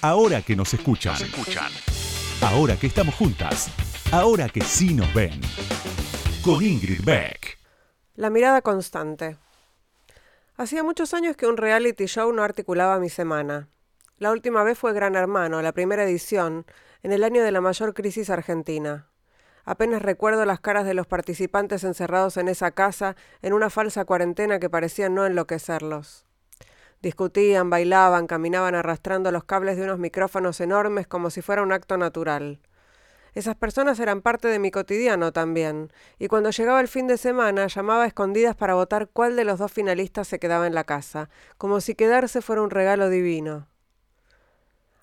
Ahora que nos escuchan. escuchan. Ahora que estamos juntas. Ahora que sí nos ven. Con Ingrid Beck. La mirada constante. Hacía muchos años que un reality show no articulaba mi semana. La última vez fue Gran Hermano, la primera edición, en el año de la mayor crisis argentina. Apenas recuerdo las caras de los participantes encerrados en esa casa en una falsa cuarentena que parecía no enloquecerlos. Discutían, bailaban, caminaban arrastrando los cables de unos micrófonos enormes como si fuera un acto natural. Esas personas eran parte de mi cotidiano también, y cuando llegaba el fin de semana llamaba a escondidas para votar cuál de los dos finalistas se quedaba en la casa, como si quedarse fuera un regalo divino.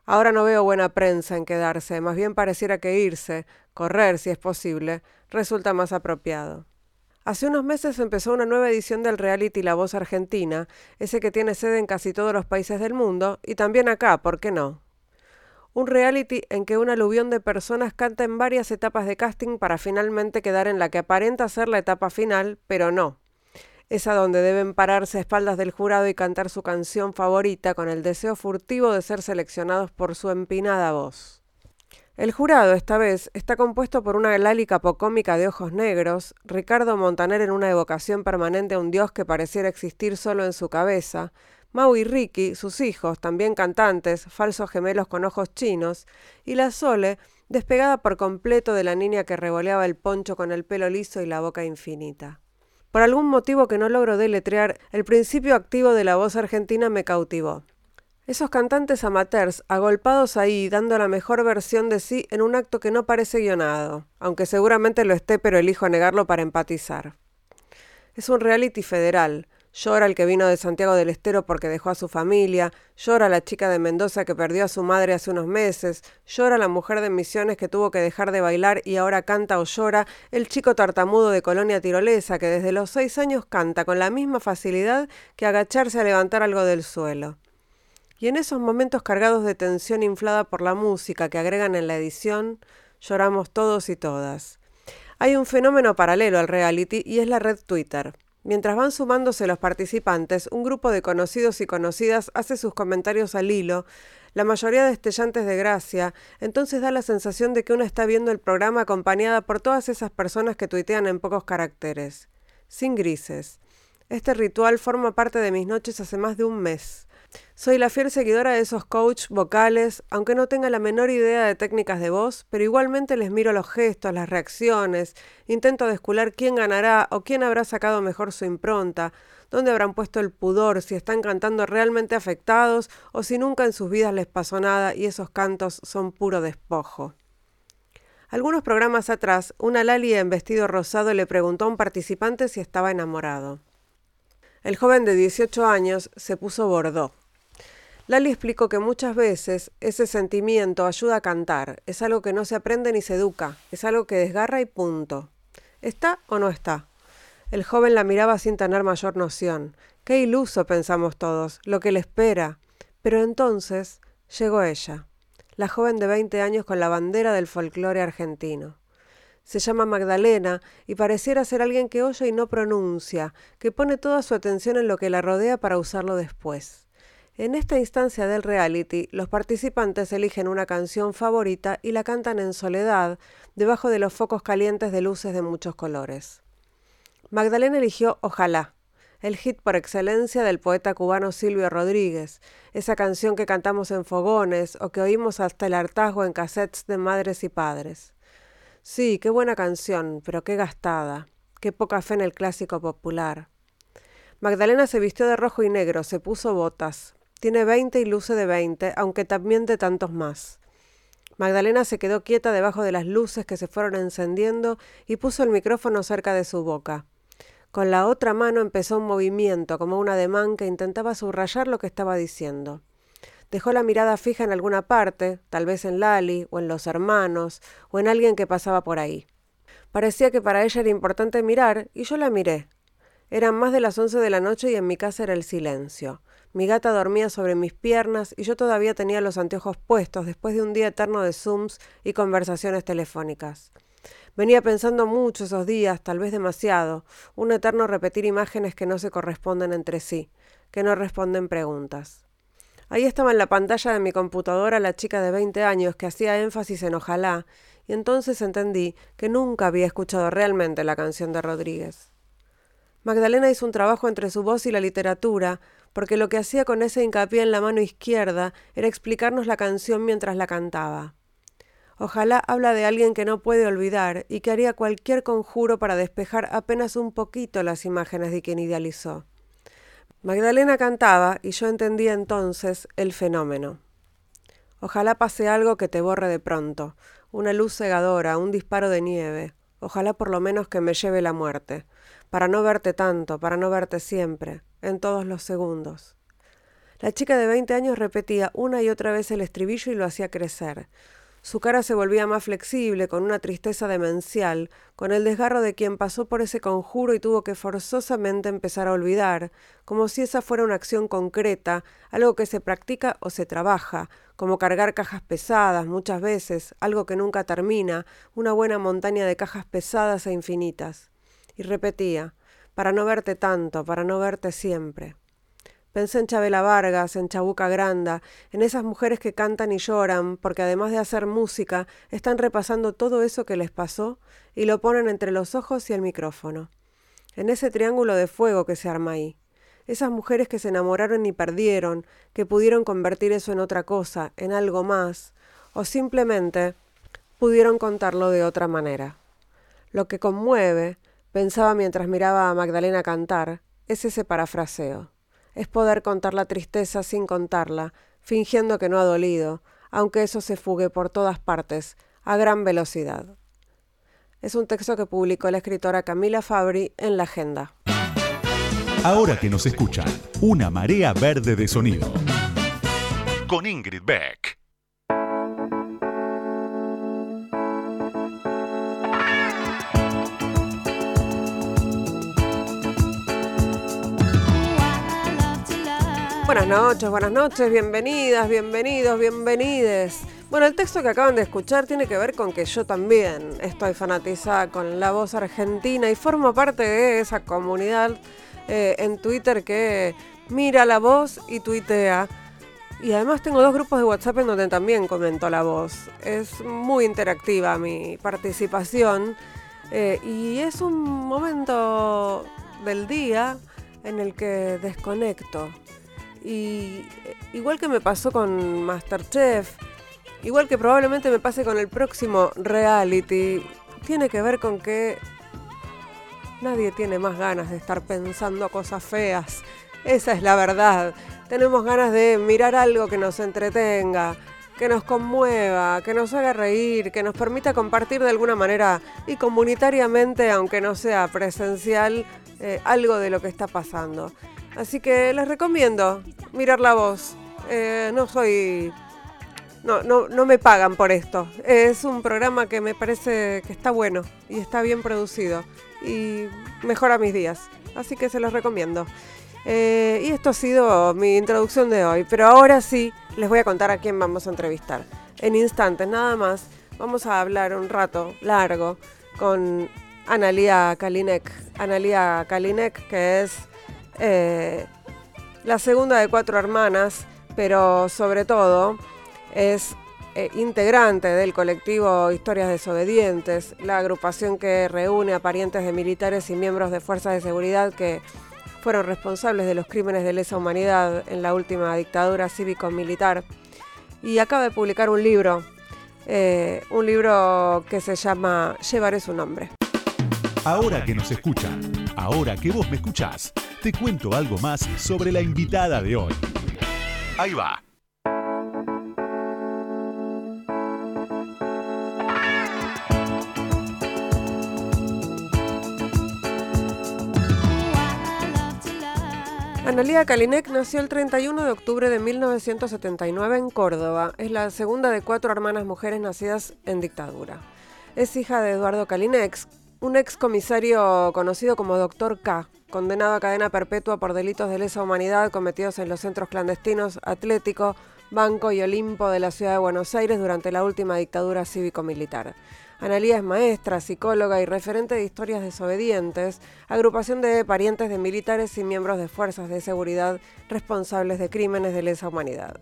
Ahora no veo buena prensa en quedarse, más bien pareciera que irse, correr si es posible, resulta más apropiado. Hace unos meses empezó una nueva edición del reality La Voz Argentina, ese que tiene sede en casi todos los países del mundo, y también acá, ¿por qué no? Un reality en que un aluvión de personas canta en varias etapas de casting para finalmente quedar en la que aparenta ser la etapa final, pero no. Esa donde deben pararse a espaldas del jurado y cantar su canción favorita con el deseo furtivo de ser seleccionados por su empinada voz. El jurado, esta vez, está compuesto por una Lali capocómica de ojos negros, Ricardo Montaner en una evocación permanente a un dios que pareciera existir solo en su cabeza, Mau y Ricky, sus hijos, también cantantes, falsos gemelos con ojos chinos, y la Sole, despegada por completo de la niña que revoleaba el poncho con el pelo liso y la boca infinita. Por algún motivo que no logro deletrear, el principio activo de la voz argentina me cautivó. Esos cantantes amateurs, agolpados ahí, dando la mejor versión de sí en un acto que no parece guionado, aunque seguramente lo esté, pero elijo negarlo para empatizar. Es un reality federal. Llora el que vino de Santiago del Estero porque dejó a su familia, llora la chica de Mendoza que perdió a su madre hace unos meses, llora la mujer de Misiones que tuvo que dejar de bailar y ahora canta o llora, el chico tartamudo de Colonia Tirolesa que desde los seis años canta con la misma facilidad que agacharse a levantar algo del suelo. Y en esos momentos cargados de tensión inflada por la música que agregan en la edición, lloramos todos y todas. Hay un fenómeno paralelo al reality y es la red Twitter. Mientras van sumándose los participantes, un grupo de conocidos y conocidas hace sus comentarios al hilo, la mayoría destellantes de gracia, entonces da la sensación de que uno está viendo el programa acompañada por todas esas personas que tuitean en pocos caracteres. Sin grises. Este ritual forma parte de mis noches hace más de un mes. Soy la fiel seguidora de esos coach vocales, aunque no tenga la menor idea de técnicas de voz, pero igualmente les miro los gestos, las reacciones, intento descular quién ganará o quién habrá sacado mejor su impronta, dónde habrán puesto el pudor, si están cantando realmente afectados o si nunca en sus vidas les pasó nada y esos cantos son puro despojo. Algunos programas atrás, una Lali en vestido rosado le preguntó a un participante si estaba enamorado. El joven de 18 años se puso bordó. Lali explicó que muchas veces ese sentimiento ayuda a cantar, es algo que no se aprende ni se educa, es algo que desgarra y punto. ¿Está o no está? El joven la miraba sin tener mayor noción. Qué iluso, pensamos todos, lo que le espera. Pero entonces llegó ella, la joven de 20 años con la bandera del folclore argentino. Se llama Magdalena y pareciera ser alguien que oye y no pronuncia, que pone toda su atención en lo que la rodea para usarlo después. En esta instancia del reality, los participantes eligen una canción favorita y la cantan en soledad, debajo de los focos calientes de luces de muchos colores. Magdalena eligió Ojalá, el hit por excelencia del poeta cubano Silvio Rodríguez, esa canción que cantamos en fogones o que oímos hasta el hartazgo en cassettes de madres y padres. Sí, qué buena canción, pero qué gastada, qué poca fe en el clásico popular. Magdalena se vistió de rojo y negro, se puso botas. Tiene veinte y luce de veinte, aunque también de tantos más. Magdalena se quedó quieta debajo de las luces que se fueron encendiendo y puso el micrófono cerca de su boca. Con la otra mano empezó un movimiento, como un ademán que intentaba subrayar lo que estaba diciendo. Dejó la mirada fija en alguna parte, tal vez en Lali, o en los hermanos, o en alguien que pasaba por ahí. Parecía que para ella era importante mirar, y yo la miré. Eran más de las once de la noche y en mi casa era el silencio. Mi gata dormía sobre mis piernas y yo todavía tenía los anteojos puestos después de un día eterno de Zooms y conversaciones telefónicas. Venía pensando mucho esos días, tal vez demasiado, un eterno repetir imágenes que no se corresponden entre sí, que no responden preguntas. Ahí estaba en la pantalla de mi computadora la chica de 20 años que hacía énfasis en ojalá, y entonces entendí que nunca había escuchado realmente la canción de Rodríguez. Magdalena hizo un trabajo entre su voz y la literatura, porque lo que hacía con ese hincapié en la mano izquierda era explicarnos la canción mientras la cantaba. Ojalá habla de alguien que no puede olvidar y que haría cualquier conjuro para despejar apenas un poquito las imágenes de quien idealizó. Magdalena cantaba y yo entendía entonces el fenómeno. Ojalá pase algo que te borre de pronto, una luz cegadora, un disparo de nieve, ojalá por lo menos que me lleve la muerte, para no verte tanto, para no verte siempre, en todos los segundos. La chica de veinte años repetía una y otra vez el estribillo y lo hacía crecer. Su cara se volvía más flexible, con una tristeza demencial, con el desgarro de quien pasó por ese conjuro y tuvo que forzosamente empezar a olvidar, como si esa fuera una acción concreta, algo que se practica o se trabaja, como cargar cajas pesadas muchas veces, algo que nunca termina, una buena montaña de cajas pesadas e infinitas. Y repetía, para no verte tanto, para no verte siempre. Pensé en Chabela Vargas, en Chabuca Granda, en esas mujeres que cantan y lloran, porque además de hacer música, están repasando todo eso que les pasó y lo ponen entre los ojos y el micrófono. En ese triángulo de fuego que se arma ahí. Esas mujeres que se enamoraron y perdieron, que pudieron convertir eso en otra cosa, en algo más, o simplemente pudieron contarlo de otra manera. Lo que conmueve, pensaba mientras miraba a Magdalena cantar, es ese parafraseo es poder contar la tristeza sin contarla, fingiendo que no ha dolido, aunque eso se fugue por todas partes, a gran velocidad. Es un texto que publicó la escritora Camila Fabri en la Agenda. Ahora que nos escuchan, una marea verde de sonido. Con Ingrid Beck. Buenas noches, buenas noches, bienvenidas, bienvenidos, bienvenides. Bueno, el texto que acaban de escuchar tiene que ver con que yo también estoy fanatizada con la voz argentina y formo parte de esa comunidad eh, en Twitter que mira la voz y tuitea. Y además tengo dos grupos de WhatsApp en donde también comento la voz. Es muy interactiva mi participación eh, y es un momento del día en el que desconecto y eh, igual que me pasó con Masterchef, igual que probablemente me pase con el próximo reality, tiene que ver con que nadie tiene más ganas de estar pensando cosas feas. Esa es la verdad. Tenemos ganas de mirar algo que nos entretenga, que nos conmueva, que nos haga reír, que nos permita compartir de alguna manera y comunitariamente, aunque no sea presencial, eh, algo de lo que está pasando. Así que les recomiendo mirar la voz. Eh, no soy. No, no, no me pagan por esto. Es un programa que me parece que está bueno y está bien producido y mejora mis días. Así que se los recomiendo. Eh, y esto ha sido mi introducción de hoy. Pero ahora sí les voy a contar a quién vamos a entrevistar. En instantes, nada más, vamos a hablar un rato largo con Analia Kalinek. Analia Kalinek, que es eh, la segunda de cuatro hermanas, pero sobre todo es eh, integrante del colectivo Historias Desobedientes, la agrupación que reúne a parientes de militares y miembros de fuerzas de seguridad que fueron responsables de los crímenes de lesa humanidad en la última dictadura cívico-militar. Y acaba de publicar un libro, eh, un libro que se llama Llevaré su nombre. Ahora que nos escuchan, ahora que vos me escuchás, te cuento algo más sobre la invitada de hoy. Ahí va. Analia Kalinek nació el 31 de octubre de 1979 en Córdoba. Es la segunda de cuatro hermanas mujeres nacidas en dictadura. Es hija de Eduardo Kalinek, un ex comisario conocido como Doctor K, condenado a cadena perpetua por delitos de lesa humanidad cometidos en los centros clandestinos Atlético, Banco y Olimpo de la ciudad de Buenos Aires durante la última dictadura cívico-militar. Analía es maestra, psicóloga y referente de historias desobedientes, agrupación de parientes de militares y miembros de fuerzas de seguridad responsables de crímenes de lesa humanidad.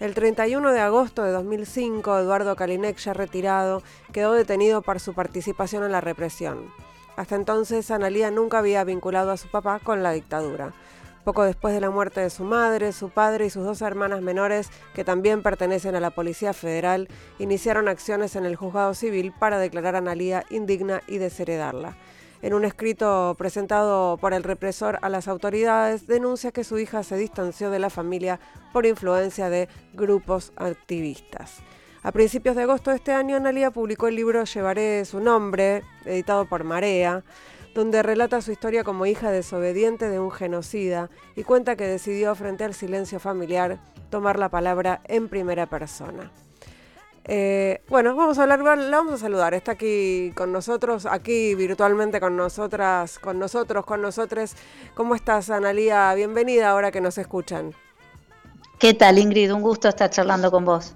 El 31 de agosto de 2005, Eduardo Kalinek, ya retirado, quedó detenido por su participación en la represión. Hasta entonces, Analía nunca había vinculado a su papá con la dictadura. Poco después de la muerte de su madre, su padre y sus dos hermanas menores, que también pertenecen a la Policía Federal, iniciaron acciones en el juzgado civil para declarar a Analía indigna y desheredarla. En un escrito presentado por el represor a las autoridades, denuncia que su hija se distanció de la familia por influencia de grupos activistas. A principios de agosto de este año, Analía publicó el libro Llevaré su nombre, editado por Marea, donde relata su historia como hija desobediente de un genocida y cuenta que decidió, frente al silencio familiar, tomar la palabra en primera persona. Eh, bueno, vamos a hablar, la vamos a saludar. Está aquí con nosotros, aquí virtualmente con nosotras, con nosotros, con nosotros. ¿Cómo estás, Analía? Bienvenida ahora que nos escuchan. ¿Qué tal, Ingrid? Un gusto estar charlando con vos.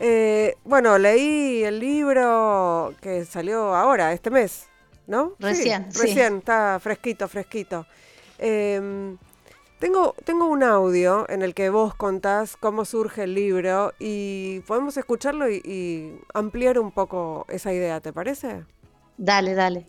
Eh, bueno, leí el libro que salió ahora, este mes. ¿no? Recién. Sí, recién, está fresquito, fresquito. Em, tengo, tengo un audio en el que vos contás cómo surge el libro y podemos escucharlo y, ampliar un poco esa idea, ¿te parece? Dale, dale.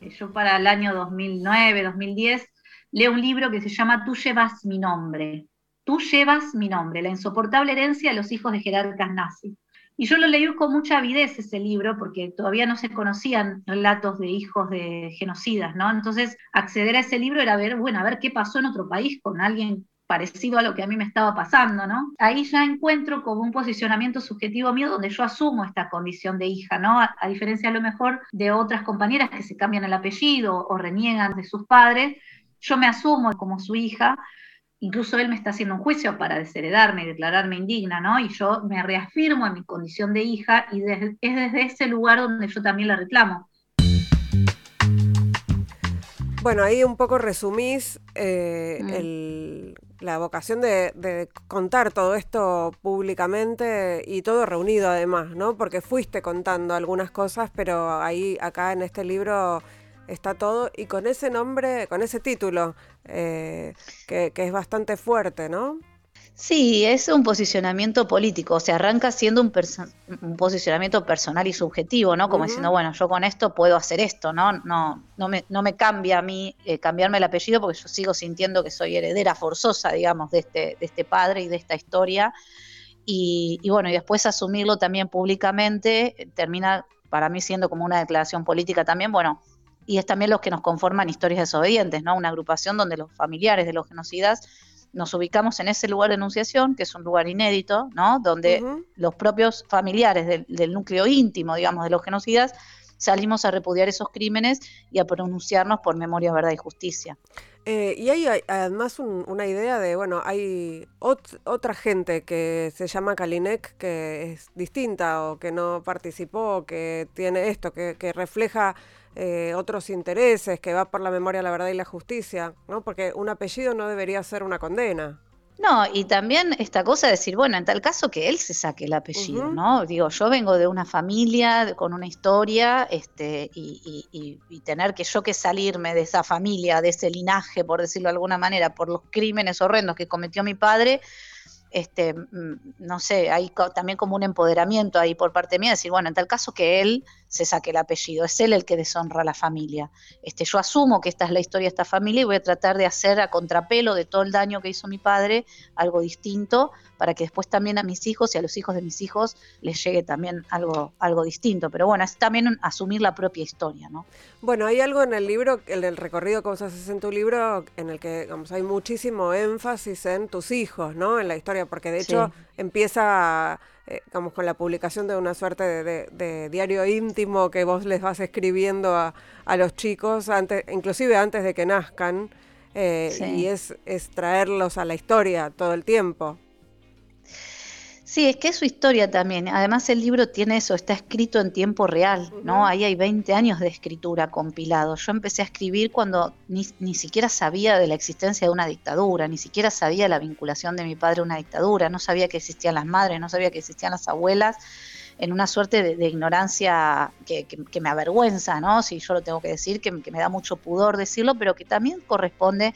Yo para el año 2009, 2010, leo un libro que se llama Tú llevas mi nombre. Tú llevas mi nombre, la insoportable herencia de los hijos de jerarcas nazis. Y yo lo leí con mucha avidez ese libro porque todavía no se conocían relatos de hijos de genocidas, ¿no? Entonces, acceder a ese libro era ver, bueno, a ver qué pasó en otro país con alguien parecido a lo que a mí me estaba pasando, ¿no? Ahí ya encuentro como un posicionamiento subjetivo mío donde yo asumo esta condición de hija, ¿no? A, a diferencia a lo mejor de otras compañeras que se cambian el apellido o reniegan de sus padres, yo me asumo como su hija incluso él me está haciendo un juicio para desheredarme y declararme indigna, ¿no? Y yo me reafirmo en mi condición de hija y es desde ese lugar donde yo también la reclamo. Bueno, ahí un poco resumís eh, mm. la vocación de, de, contar todo esto públicamente y todo reunido además, ¿no? Porque fuiste contando algunas cosas, pero ahí, acá en este libro está todo y con ese nombre, con ese título, eh, que, es bastante fuerte, ¿no? Sí, es un posicionamiento político, o sea, arranca siendo un, un posicionamiento personal y subjetivo, ¿no? Como diciendo, bueno, yo con esto puedo hacer esto, ¿no? No, no, me, no me cambia a mí eh, cambiarme el apellido porque yo sigo sintiendo que soy heredera forzosa, digamos, de este, de este padre y de esta historia. Y, y bueno, y después asumirlo también públicamente termina para mí siendo como una declaración política también, bueno, y es también los que nos conforman Historias Desobedientes, ¿no? Una agrupación donde los familiares de los genocidas nos ubicamos en ese lugar de enunciación, que es un lugar inédito, ¿no? Donde los propios familiares del, del, núcleo íntimo, digamos, de los genocidas, salimos a repudiar esos crímenes y a pronunciarnos por memoria, verdad y justicia. Eh, y hay, además una idea de, bueno, hay otra gente que se llama Kalinek que es distinta o que no participó, que tiene esto, que, que refleja eh, otros intereses, que va por la memoria, la verdad y la justicia, ¿no? Porque un apellido no debería ser una condena. No, y también esta cosa de decir, bueno, en tal caso que él se saque el apellido, ¿no? Digo, yo vengo de una familia con una historia, este, y, y, y, tener que yo que salirme de esa familia, de ese linaje, por decirlo de alguna manera, por los crímenes horrendos que cometió mi padre, este, mm, no sé, hay también como un empoderamiento ahí por parte mía, decir, bueno, en tal caso que él se saque el apellido, es él el que deshonra a la familia. Este, yo asumo que esta es la historia de esta familia y voy a tratar de hacer a contrapelo de todo el daño que hizo mi padre algo distinto para que después también a mis hijos y a los hijos de mis hijos les llegue también algo, algo distinto. Pero bueno, es también asumir la propia historia, ¿no? Bueno, hay algo en el libro, en el recorrido que vos haces en tu libro, en el que digamos, hay muchísimo énfasis en tus hijos, ¿no? En la historia, porque de hecho empieza eh, con la publicación de una suerte de, diario íntimo que vos les vas escribiendo a, los chicos, antes, inclusive antes de que nazcan, eh, y es, es traerlos a la historia todo el tiempo. Sí, es que es su historia también. Además el libro tiene eso, está escrito en tiempo real, ¿no? Ahí hay 20 años de escritura compilado. Yo empecé a escribir cuando ni, ni, siquiera sabía de la existencia de una dictadura, ni siquiera sabía la vinculación de mi padre a una dictadura, no sabía que existían las madres, no sabía que existían las abuelas. en una suerte de, ignorancia que, me avergüenza, ¿no? Si yo lo tengo que decir, que, me da mucho pudor decirlo, pero que también corresponde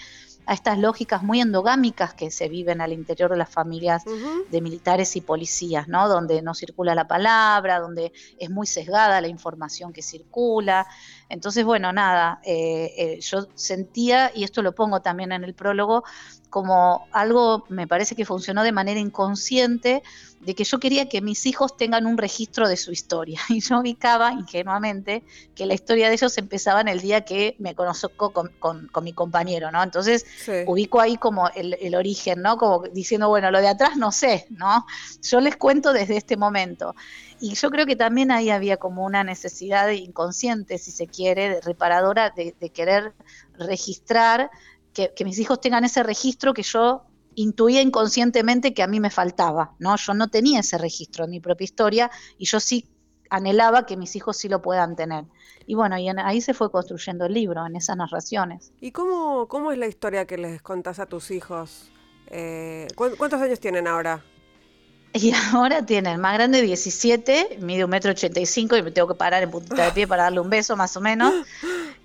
a estas lógicas muy endogámicas que se viven al interior de las familias de militares y policías, ¿no? Donde no circula la palabra, donde es muy sesgada la información que circula. Entonces, bueno, nada, eh, eh, yo sentía, y esto lo pongo también en el prólogo, como algo, me parece que funcionó de manera inconsciente, de que yo quería que mis hijos tengan un registro de su historia. Y yo ubicaba ingenuamente que la historia de ellos empezaba en el día que me conozco con, mi compañero, ¿no? Entonces ubico ahí como el, el, origen, ¿no? Como diciendo, bueno, lo de atrás no sé, ¿no? Yo les cuento desde este momento. Y yo creo que también ahí había como una necesidad inconsciente, si se quiere, de reparadora, de, querer registrar, que, mis hijos tengan ese registro que yo intuía inconscientemente que a mí me faltaba, ¿no? Yo no tenía ese registro en mi propia historia y yo sí anhelaba que mis hijos sí lo puedan tener. Y bueno, y ahí se fue construyendo el libro, en esas narraciones. ¿Y cómo, cómo es la historia que les contás a tus hijos? Eh, ¿Cuántos años tienen ahora? Y ahora tiene el más grande 17, mide un metro ochenta y cinco y me tengo que parar en puntita de pie para darle un beso más o menos.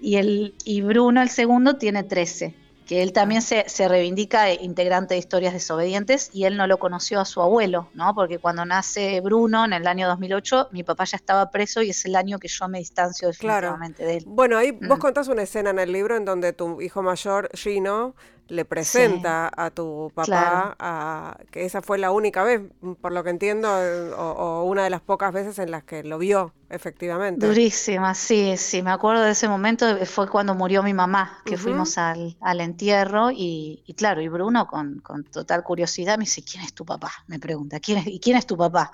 Y el y Bruno, el segundo, tiene 13, que él también se, se reivindica integrante de historias desobedientes y él no lo conoció a su abuelo, ¿no? Porque cuando nace Bruno en el año 2008, mi papá ya estaba preso y es el año que yo me distancio definitivamente de él. Bueno, ahí vos contás una escena en el libro en donde tu hijo mayor, Gino, le presenta a tu papá, a, que esa fue la única vez, por lo que entiendo, o, una de las pocas veces en las que lo vio, efectivamente. Durísima, sí, sí, me acuerdo de ese momento, fue cuando murió mi mamá, que fuimos al, al entierro y, claro, y Bruno con, con, total curiosidad me dice, ¿quién es tu papá? Me pregunta, ¿quién es, ¿y quién es tu papá?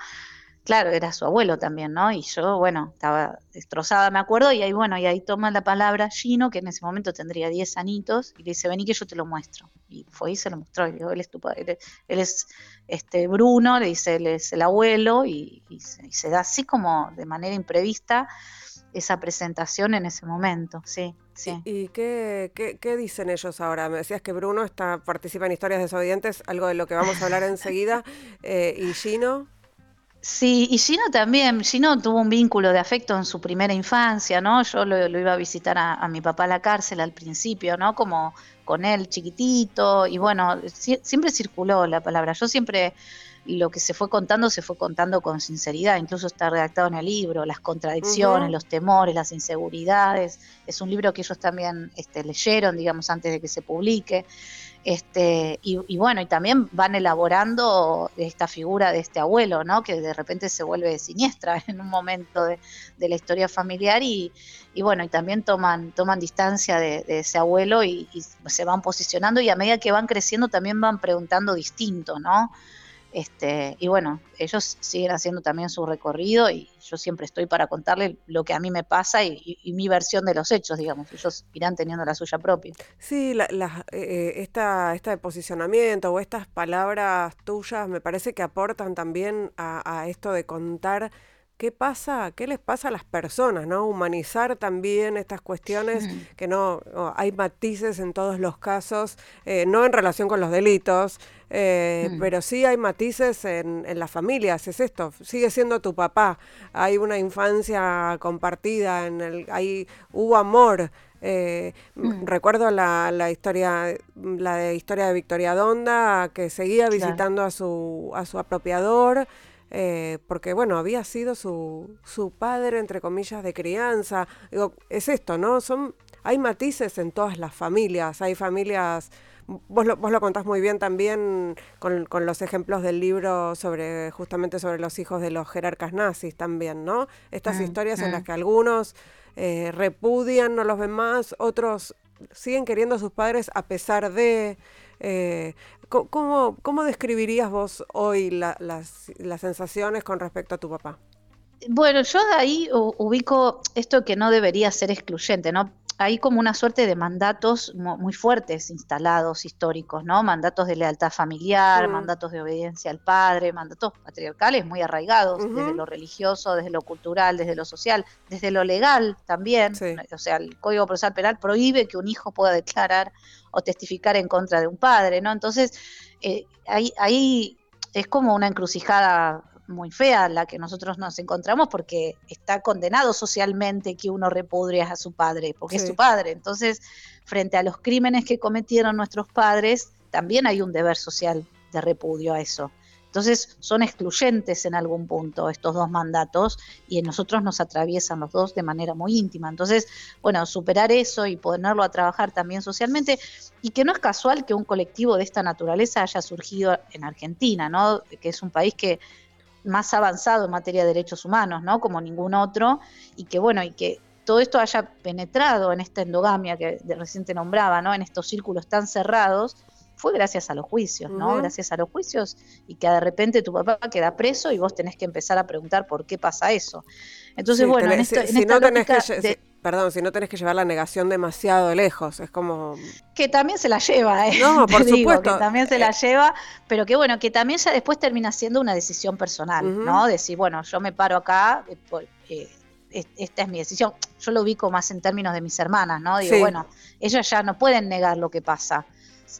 Claro, era su abuelo también, ¿no? Y yo, bueno, estaba destrozada, me acuerdo, y ahí, bueno, y ahí toma la palabra Gino, que en ese momento tendría 10 anitos, y le dice, vení que yo te lo muestro. Y fue y se lo mostró, y dijo, él es tu padre, él, es este Bruno, le dice, él es el abuelo, y, se, da así como de manera imprevista esa presentación en ese momento, sí. Sí. ¿Y, qué, qué, dicen ellos ahora? Me decías que Bruno está, participa en Historias Desobedientes, algo de lo que vamos a hablar enseguida. Eh, ¿Y Gino? Sí, y Gino también, Gino tuvo un vínculo de afecto en su primera infancia, ¿no? Yo lo, iba a visitar a, mi papá a la cárcel al principio, ¿no? Como con él chiquitito, y bueno, siempre circuló la palabra. Yo siempre lo que se fue contando se fue contando con sinceridad, incluso está redactado en el libro, las contradicciones, los temores, las inseguridades. Es un libro que ellos también este, leyeron, digamos, antes de que se publique. Este, y, bueno, y también van elaborando esta figura de este abuelo, ¿no? Que de repente se vuelve siniestra en un momento de, la historia familiar y, bueno, y también toman, toman distancia de, ese abuelo y, y, se van posicionando y a medida que van creciendo también van preguntando distinto, ¿no? Este, y bueno, ellos siguen haciendo también su recorrido y yo siempre estoy para contarle lo que a mí me pasa y, mi versión de los hechos, digamos. Ellos irán teniendo la suya propia. Sí, la, eh, esta, este posicionamiento o estas palabras tuyas me parece que aportan también a esto de contar qué pasa, qué les pasa a las personas, ¿no? Humanizar también estas cuestiones, que no, hay matices en todos los casos, eh, no en relación con los delitos, eh, pero sí hay matices en, las familias, es esto, sigue siendo tu papá, hay una infancia compartida, en el, hay, hubo amor. Eh, recuerdo la, la, historia la de historia de Victoria Donda que seguía visitando a su a su apropiador eh, porque bueno, había sido su, su padre, entre comillas, de crianza. Digo, es esto, ¿no? Son, hay matices en todas las familias, hay familias, vos lo, vos lo contás muy bien también con, con los ejemplos del libro sobre, justamente sobre los hijos de los jerarcas nazis también, ¿no? Estas mm, historias en las mm. que algunos eh, repudian, no los ven más, otros siguen queriendo a sus padres a pesar de... Eh, ¿cómo, ¿Cómo describirías vos hoy las, las sensaciones con respecto a tu papá? Bueno, yo ahí ubico esto que no debería ser excluyente, ¿no? Hay como una suerte de mandatos muy fuertes instalados históricos, ¿no? Mandatos de lealtad familiar, mm. mandatos de obediencia al padre, mandatos patriarcales muy arraigados, desde lo religioso, desde lo cultural, desde lo social, desde lo legal también. O sea, el Código Procesal Penal prohíbe que un hijo pueda declarar o testificar en contra de un padre, ¿no? Entonces, eh, ahí, ahí es como una encrucijada muy fea la que nosotros nos encontramos porque está condenado socialmente que uno repudre a su padre, porque es su padre. Entonces, frente a los crímenes que cometieron nuestros padres, también hay un deber social de repudio a eso. Entonces son excluyentes en algún punto estos dos mandatos y en nosotros nos atraviesan los dos de manera muy íntima. Entonces, bueno, superar eso y ponerlo a trabajar también socialmente y que no es casual que un colectivo de esta naturaleza haya surgido en Argentina, ¿no? Que es un país que más avanzado en materia de derechos humanos, ¿no? Como ningún otro y que bueno, y que todo esto haya penetrado en esta endogamia que de reciente nombraba, ¿no? En estos círculos tan cerrados fue gracias a los juicios, ¿no? Gracias a los juicios y que de repente tu papá queda preso y vos tenés que empezar a preguntar por qué pasa eso. Entonces, bueno, en, esta, si, no tenés que, Perdón, si no tenés que llevar la negación demasiado lejos, es como... Que también se la lleva, ¿eh? No, por supuesto. que también se la eh, lleva, pero que bueno, que también ya después termina siendo una decisión personal, ¿no? Decir, bueno, yo me paro acá, eh, eh, esta es mi decisión. Yo lo ubico más en términos de mis hermanas, ¿no? Digo, bueno, ellas ya no pueden negar lo que pasa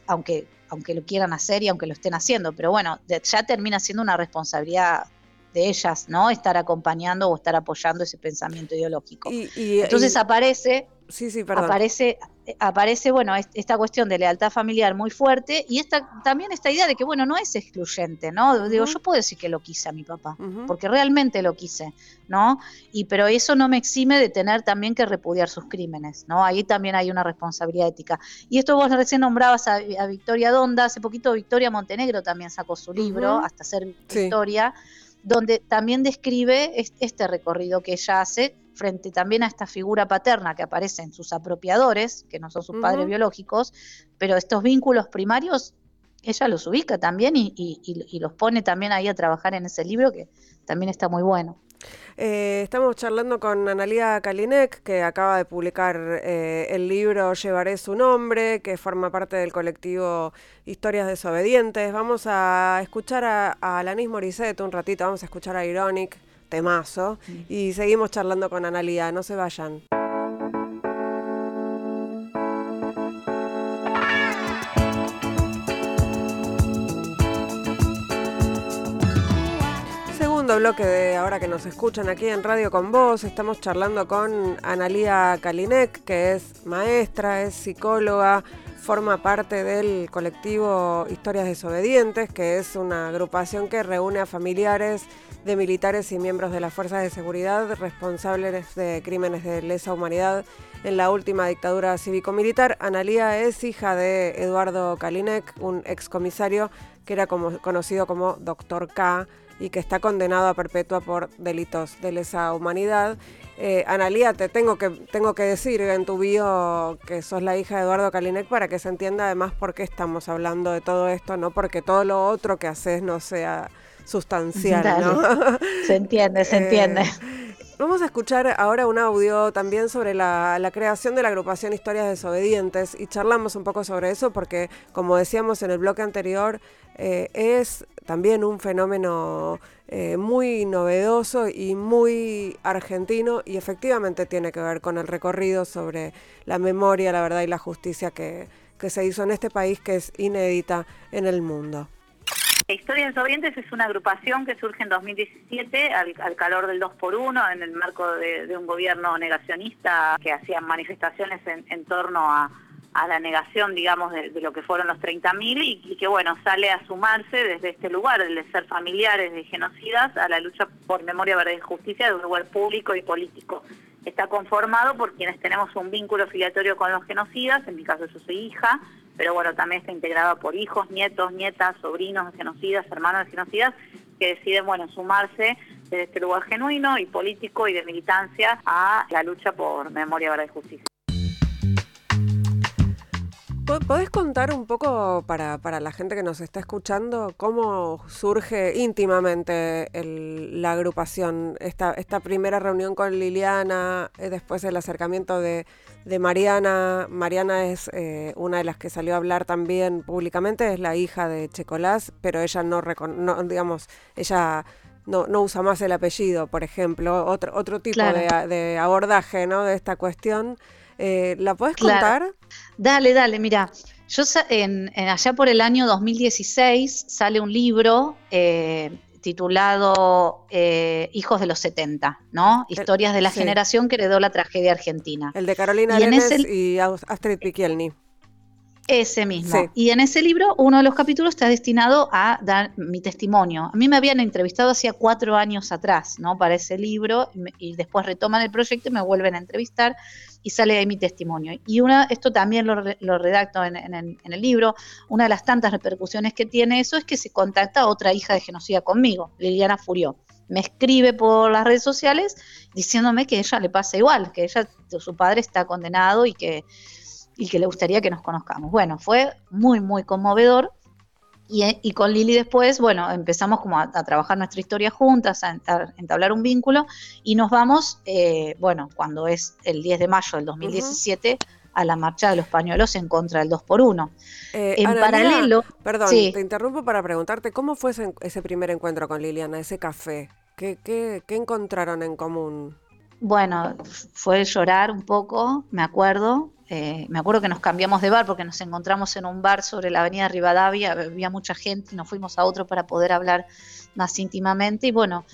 aunque, aunque lo quieran hacer y aunque lo estén haciendo, pero bueno, ya termina siendo una responsabilidad de ellas, ¿no? Estar acompañando o estar apoyando ese pensamiento ideológico. Entonces aparece, sí, sí, aparece aparece, bueno, esta cuestión de lealtad familiar muy fuerte y esta, también esta idea de que, bueno, no es excluyente, ¿no? Digo, yo puedo decir que lo quise a mi papá, porque realmente lo quise, ¿no? Y pero eso no me exime de tener también que repudiar sus crímenes, ¿no? Ahí también hay una responsabilidad ética. Y esto vos recién nombrabas a, Victoria Donda, hace poquito Victoria Montenegro también sacó su libro, hasta ser Victoria, donde también describe este recorrido que ella hace frente también a esta figura paterna que aparece en sus apropiadores, que no son sus padres biológicos, pero estos vínculos primarios ella los ubica también y, los pone también ahí a trabajar en ese libro que también está muy bueno. Eh, estamos charlando con Analia Kalinek, que acaba de publicar eh, el libro Llevaré su nombre, que forma parte del colectivo Historias Desobedientes. Vamos a escuchar a, a Alanis Morissette un ratito, vamos a escuchar a Ironic temazo. Y seguimos charlando con Analia, no se vayan. Bloque de ahora que nos escuchan aquí en Radio con Vos, estamos charlando con Analia Kalinek, que es maestra, es psicóloga, forma parte del colectivo Historias Desobedientes, que es una agrupación que reúne a familiares de militares y miembros de las fuerzas de seguridad responsables de crímenes de lesa humanidad en la última dictadura cívico-militar. Analía es hija de Eduardo Kalinek, un excomisario que era como, conocido como Doctor K y que está condenado a perpetua por delitos de lesa humanidad. Eh, Analía, te tengo que, tengo que decir en tu bio que sos la hija de Eduardo Kalinek para que se entienda además por qué estamos hablando de todo esto, no porque todo lo otro que haces no sea sustancial, ¿no? Se entiende, se entiende. Eh, vamos a escuchar ahora un audio también sobre la, creación de la agrupación Historias Desobedientes y charlamos un poco sobre eso porque, como decíamos en el bloque anterior, eh, es también un fenómeno eh, muy novedoso y muy argentino y efectivamente tiene que ver con el recorrido sobre la memoria, la verdad y la justicia que, se hizo en este país que es inédita en el mundo. Historias Orientes es una agrupación que surge en 2017 al, calor del 2 por 1 en el marco de, un gobierno negacionista que hacía manifestaciones en torno a, la negación, digamos, de, lo que fueron los 30.000 y, y que, bueno, sale a sumarse desde este lugar, de ser familiares de genocidas, a la lucha por memoria, verdad y justicia de un lugar público y político. Está conformado por quienes tenemos un vínculo filiatorio con los genocidas, en mi caso yo soy hija, pero bueno, también está integrado por hijos, nietos, nietas, sobrinos de genocidas, hermanos de genocidas, que deciden, bueno, sumarse desde este lugar genuino y político y de militancia a la lucha por memoria, verdad y justicia. ¿Podés contar un poco para, la gente que nos está escuchando cómo surge íntimamente la agrupación? Esta, esta primera reunión con Liliana, eh, después el acercamiento de, Mariana. Mariana es eh, una de las que salió a hablar también públicamente, es la hija de Checolás, pero ella no, no digamos, ella no, no usa más el apellido, por ejemplo, otro, otro tipo de, de abordaje ¿no? de esta cuestión. Eh, ¿La puedes contar? Dale, dale, mira. Yo en, allá por el año 2016 sale un libro, eh, titulado eh, Hijos de los 70, ¿no? Historias de la generación que heredó la tragedia argentina. El de Carolina y y Astrid Piquielny. Ese mismo. Y en ese libro, uno de los capítulos está destinado a dar mi testimonio. A mí me habían entrevistado hacía cuatro años atrás, ¿no? Para ese libro, y, después retoman el proyecto y me vuelven a entrevistar y sale ahí mi testimonio. Y una, esto también lo, redacto en, el libro, una de las tantas repercusiones que tiene eso es que se contacta a otra hija de genocida conmigo, Liliana Furió. Me escribe por las redes sociales diciéndome que ella le pasa igual, que ella, su padre está condenado y que y que le gustaría que nos conozcamos. Bueno, fue muy, muy conmovedor. Y, con Lili después, bueno, empezamos como a, trabajar nuestra historia juntas, a, entablar un vínculo y nos vamos, eh, bueno, cuando es el 10 de mayo del 2017, a la marcha de los pañuelos en contra del 2 por 1 eh, en paralelo... Perdón, te interrumpo para preguntarte, ¿cómo fue ese, primer encuentro con Liliana, ese café? ¿Qué, qué, qué encontraron en común? Bueno, fue llorar un poco, me acuerdo, eh, me acuerdo que nos cambiamos de bar porque nos encontramos en un bar sobre la avenida Rivadavia, había mucha gente y nos fuimos a otro para poder hablar más íntimamente. Y bueno,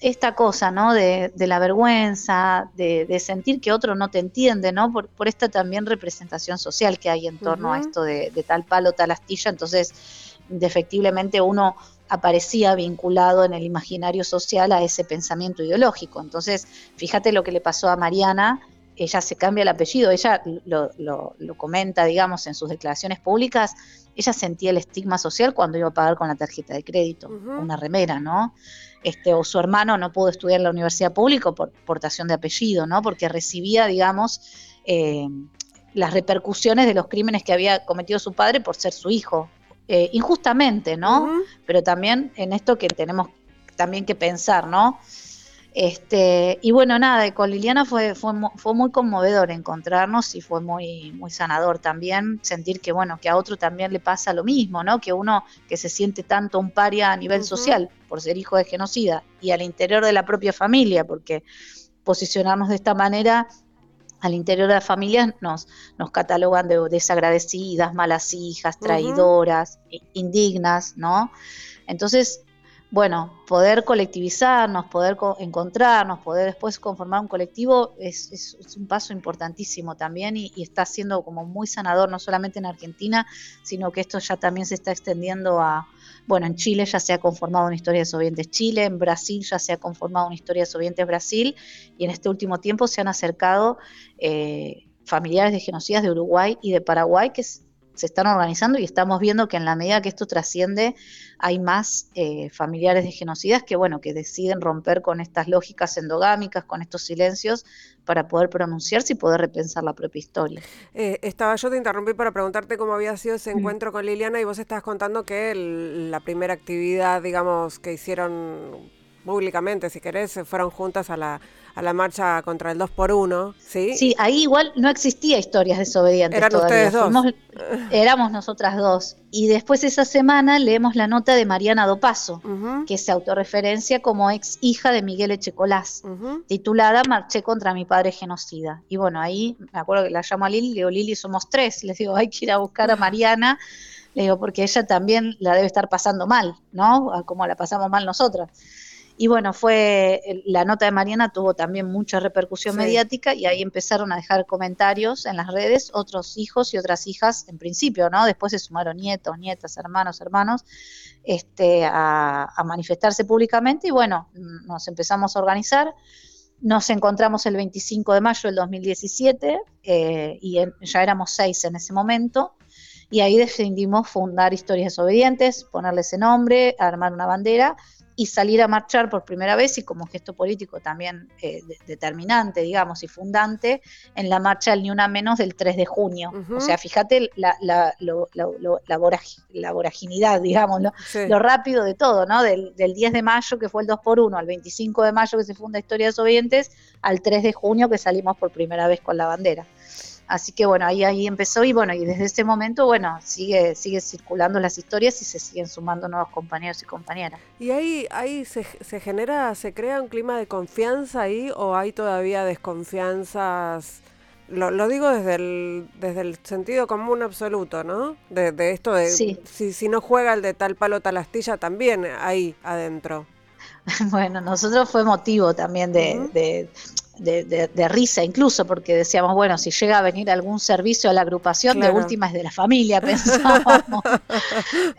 esta cosa, ¿no? De, la vergüenza, de, sentir que otro no te entiende, ¿no? Por, esta también representación social que hay en torno a esto de, tal palo, tal astilla. Entonces, indefectiblemente uno aparecía vinculado en el imaginario social a ese pensamiento ideológico. Entonces, fíjate lo que le pasó a Mariana ella se cambia el apellido, ella lo, lo, comenta, digamos, en sus declaraciones públicas, ella sentía el estigma social cuando iba a pagar con la tarjeta de crédito, una remera, ¿no? Este, o su hermano no pudo estudiar en la universidad pública por portación de apellido, ¿no? Porque recibía, digamos, eh, las repercusiones de los crímenes que había cometido su padre por ser su hijo. Eh, injustamente, ¿no? Pero también en esto que tenemos también que pensar, ¿no? Este, y bueno, nada, con Liliana fue, fue, fue, muy conmovedor encontrarnos y fue muy, muy sanador también sentir que, bueno, que a otro también le pasa lo mismo, ¿no? Que uno que se siente tanto un paria a nivel social por ser hijo de genocida y al interior de la propia familia, porque posicionarnos de esta manera al interior de las familias nos, nos catalogan de desagradecidas, malas hijas, traidoras, indignas, ¿no? Entonces, bueno, poder colectivizarnos, poder encontrarnos, poder después conformar un colectivo es, un paso importantísimo también y, está siendo como muy sanador, no solamente en Argentina, sino que esto ya también se está extendiendo a, bueno, en Chile ya se ha conformado una historia de Sovientes Chile, en Brasil ya se ha conformado una historia de Sovientes Brasil y en este último tiempo se han acercado eh, familiares de genocidas de Uruguay y de Paraguay que se están organizando y estamos viendo que en la medida que esto trasciende hay más eh, familiares de genocidas que bueno que deciden romper con estas lógicas endogámicas, con estos silencios para poder pronunciarse y poder repensar la propia historia. Eh, estaba yo te interrumpí para preguntarte cómo había sido ese mm. encuentro con Liliana y vos estabas contando que la primera actividad, digamos, que hicieron públicamente, si querés, fueron juntas a la, a la marcha contra el 2 por 1 ¿sí? Sí, ahí igual no existía historias desobedientes Eran todavía. ustedes dos. éramos nosotras dos. Y después esa semana leemos la nota de Mariana Dopaso, que se autorreferencia como ex hija de Miguel Echecolás, titulada Marché contra mi padre genocida. Y bueno, ahí me acuerdo que la llamo a Lili, le digo, Lili, somos tres. Les digo, hay que ir a buscar a Mariana. Le digo, porque ella también la debe estar pasando mal, ¿no? Como la pasamos mal nosotras. Y bueno, fue la nota de Mariana tuvo también mucha repercusión mediática y ahí empezaron a dejar comentarios en las redes otros hijos y otras hijas en principio, ¿no? Después se sumaron nietos, nietas, hermanos, hermanos, este, a, manifestarse públicamente y bueno, nos empezamos a organizar. Nos encontramos el 25 de mayo del 2017 eh, y ya éramos seis en ese momento y ahí decidimos fundar Historias Desobedientes, ponerle ese nombre, armar una bandera y salir a marchar por primera vez y como gesto político también eh, determinante, digamos, y fundante en la marcha del Ni Una Menos del 3 de junio. O sea, fíjate la, la, la, voraginidad, digamos, lo, rápido de todo, ¿no? Del, 10 de mayo, que fue el 2 por 1 al 25 de mayo, que se funda Historias Oyentes, al 3 de junio, que salimos por primera vez con la bandera. Así que bueno, ahí, ahí empezó y bueno, y desde ese momento, bueno, sigue, sigue circulando las historias y se siguen sumando nuevos compañeros y compañeras. ¿Y ahí, ahí se, se genera, se crea un clima de confianza ahí o hay todavía desconfianzas lo, digo desde el, desde el sentido común absoluto, ¿no? De, esto de si, si no juega el de tal palo tal astilla, también ahí adentro. Bueno, nosotros fue motivo también de, de, risa incluso, porque decíamos, bueno, si llega a venir algún servicio a la agrupación, de última es de la familia, pensábamos.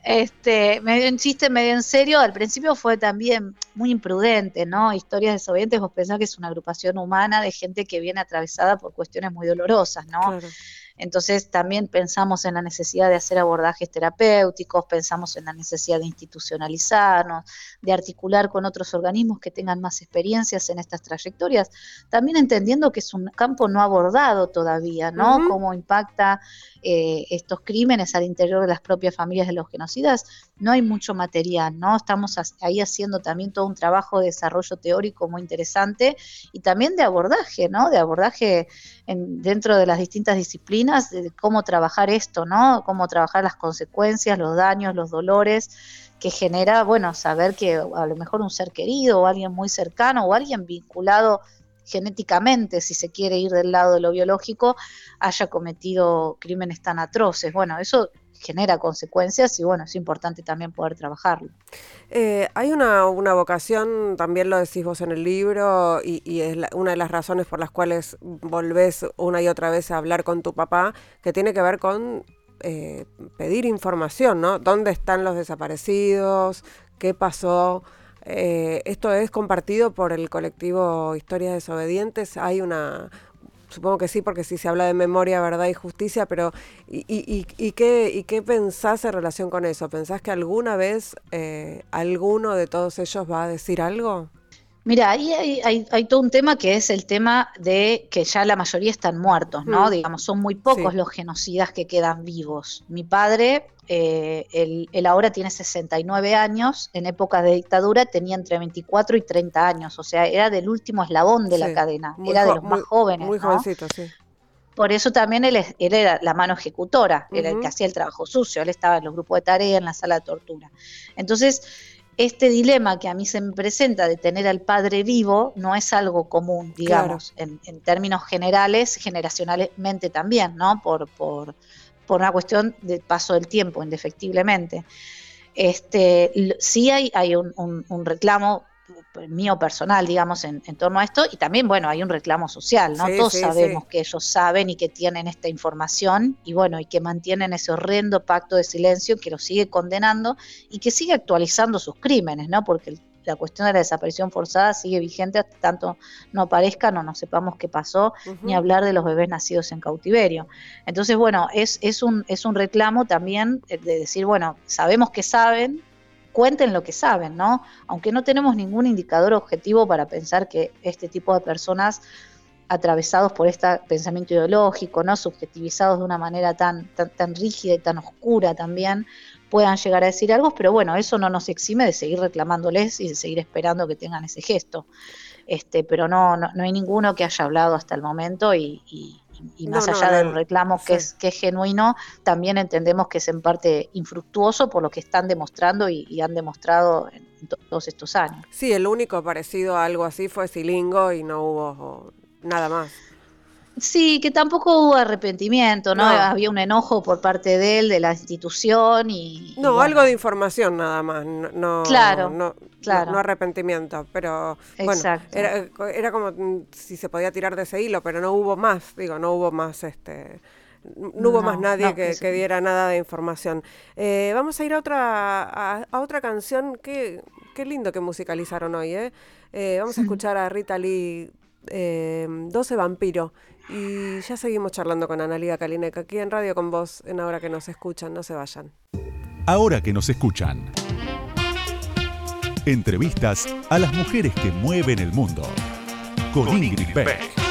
este, medio en chiste, medio en serio, al principio fue también muy imprudente, ¿no? Historias desobedientes, vos pensás que es una agrupación humana de gente que viene atravesada por cuestiones muy dolorosas, ¿no? Entonces también pensamos en la necesidad de hacer abordajes terapéuticos, pensamos en la necesidad de institucionalizarnos, de articular con otros organismos que tengan más experiencias en estas trayectorias, también entendiendo que es un campo no abordado todavía, ¿no? Cómo impacta eh, estos crímenes al interior de las propias familias de los genocidas, no hay mucho material, ¿no? Estamos ahí haciendo también todo un trabajo de desarrollo teórico muy interesante y también de abordaje, ¿no? De abordaje dentro de las distintas disciplinas de cómo trabajar esto, ¿no? Cómo trabajar las consecuencias, los daños, los dolores que genera, bueno, saber que a lo mejor un ser querido o alguien muy cercano o alguien vinculado genéticamente, si se quiere ir del lado de lo biológico, haya cometido crímenes tan atroces. Bueno, eso genera consecuencias y bueno, es importante también poder trabajarlo. Eh, hay una, vocación, también lo decís vos en el libro, y, es una de las razones por las cuales volvés una y otra vez a hablar con tu papá, que tiene que ver con eh, pedir información, ¿no? ¿Dónde están los desaparecidos? ¿Qué pasó? Eh, esto es compartido por el colectivo Historias Desobedientes. Hay una, supongo que sí, porque sí se habla de memoria, verdad y justicia, pero ¿y, y, qué, y qué pensás en relación con eso? ¿Pensás que alguna vez eh, alguno de todos ellos va a decir algo? Mira, ahí hay, todo un tema que es el tema de que ya la mayoría están muertos, ¿no? Mm. Digamos, son muy pocos los genocidas que quedan vivos. Mi padre, eh, él, ahora tiene 69 años, en época de dictadura tenía entre 24 y 30 años, o sea, era del último eslabón de la cadena, era de los más jóvenes. Muy jovencito, sí. Por eso también él, era la mano ejecutora, era el que hacía el trabajo sucio, él estaba en los grupos de tarea, en la sala de tortura. Entonces, este dilema que a mí se me presenta de tener al padre vivo no es algo común, digamos, en, términos generales, generacionalmente también, ¿no? Por, por, por una cuestión de paso del tiempo, indefectiblemente. Este, sí hay, hay un, un reclamo mío personal, digamos, en, torno a esto, y también, bueno, hay un reclamo social, ¿no? Todos sabemos que ellos saben y que tienen esta información, y bueno, y que mantienen ese horrendo pacto de silencio que los sigue condenando y que sigue actualizando sus crímenes, ¿no? Porque la cuestión de la desaparición forzada sigue vigente hasta tanto no aparezcan o no sepamos qué pasó, ni hablar de los bebés nacidos en cautiverio. Entonces, bueno, es, es, un, es un reclamo también de decir, bueno, sabemos que saben, cuenten lo que saben, ¿no? Aunque no tenemos ningún indicador objetivo para pensar que este tipo de personas atravesados por este pensamiento ideológico, ¿no? subjetivizados de una manera tan, tan, rígida y tan oscura también, puedan llegar a decir algo, pero bueno, eso no nos exime de seguir reclamándoles y de seguir esperando que tengan ese gesto. Este, pero no, no, hay ninguno que haya hablado hasta el momento y, y más allá del reclamo que, es, que es genuino, también entendemos que es en parte infructuoso por lo que están demostrando y, han demostrado en, todos estos años. Sí, el único parecido a algo así fue Silingo y no hubo nada más. Sí, que tampoco hubo arrepentimiento, ¿no? Había un enojo por parte de él, de la institución y... No, algo de información nada más, no, claro, no, claro. no, arrepentimiento, pero bueno, era, como mm, si se podía tirar de ese hilo, pero no hubo más, digo, no hubo más este... No hubo más nadie que, diera nada de información. Eh, vamos a ir a otra, a, otra canción. Qué, qué lindo que musicalizaron hoy. ¿eh? eh vamos a escuchar a Rita Lee eh, 12 Vampiro. Y ya seguimos charlando con Analia Kalinek aquí en Radio con Vos, en Ahora que nos escuchan, no se vayan. Ahora que nos escuchan. Entrevistas a las mujeres que mueven el mundo. Con, Ingrid Beck.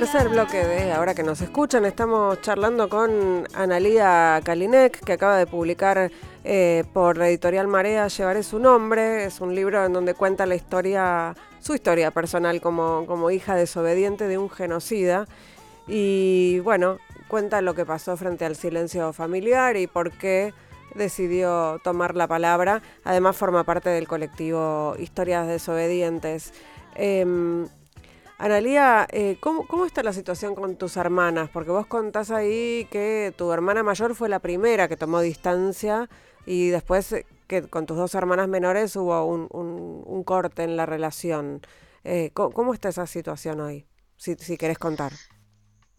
Tercer bloque de Ahora que nos escuchan, estamos charlando con Analía Kalinek, que acaba de publicar eh, por la editorial Marea Llevaré su nombre. Es un libro en donde cuenta la historia, su historia personal como, como hija desobediente de un genocida. Y bueno, cuenta lo que pasó frente al silencio familiar y por qué decidió tomar la palabra. Además forma parte del colectivo Historias Desobedientes. Eh, Analía, eh, ¿cómo, ¿cómo, está la situación con tus hermanas? Porque vos contás ahí que tu hermana mayor fue la primera que tomó distancia y después eh, que con tus dos hermanas menores hubo un, un, corte en la relación. Eh, ¿cómo, está esa situación hoy? Si, si querés contar.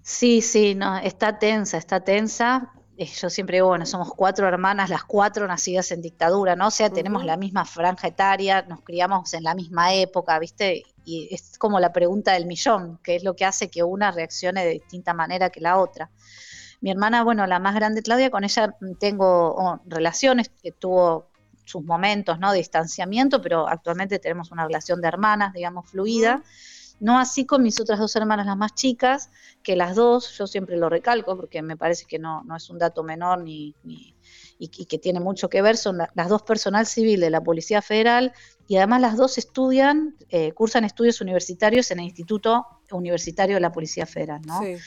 Sí, sí, no, está tensa, está tensa. Yo siempre digo, bueno, somos cuatro hermanas, las cuatro nacidas en dictadura, ¿no? O sea, tenemos la misma franja etaria, nos criamos en la misma época, ¿viste? Y es como la pregunta del millón, que es lo que hace que una reaccione de distinta manera que la otra. Mi hermana, bueno, la más grande, Claudia, con ella tengo oh, relaciones, que tuvo sus momentos, ¿no? De distanciamiento, pero actualmente tenemos una relación de hermanas, digamos, fluida. No así con mis otras dos hermanas, las más chicas, que las dos, yo siempre lo recalco porque me parece que no, no es un dato menor ni, ni y, que tiene mucho que ver, son las dos personal civil de la Policía Federal y además las dos estudian, eh, cursan estudios universitarios en el Instituto Universitario de la Policía Federal, ¿no? Sí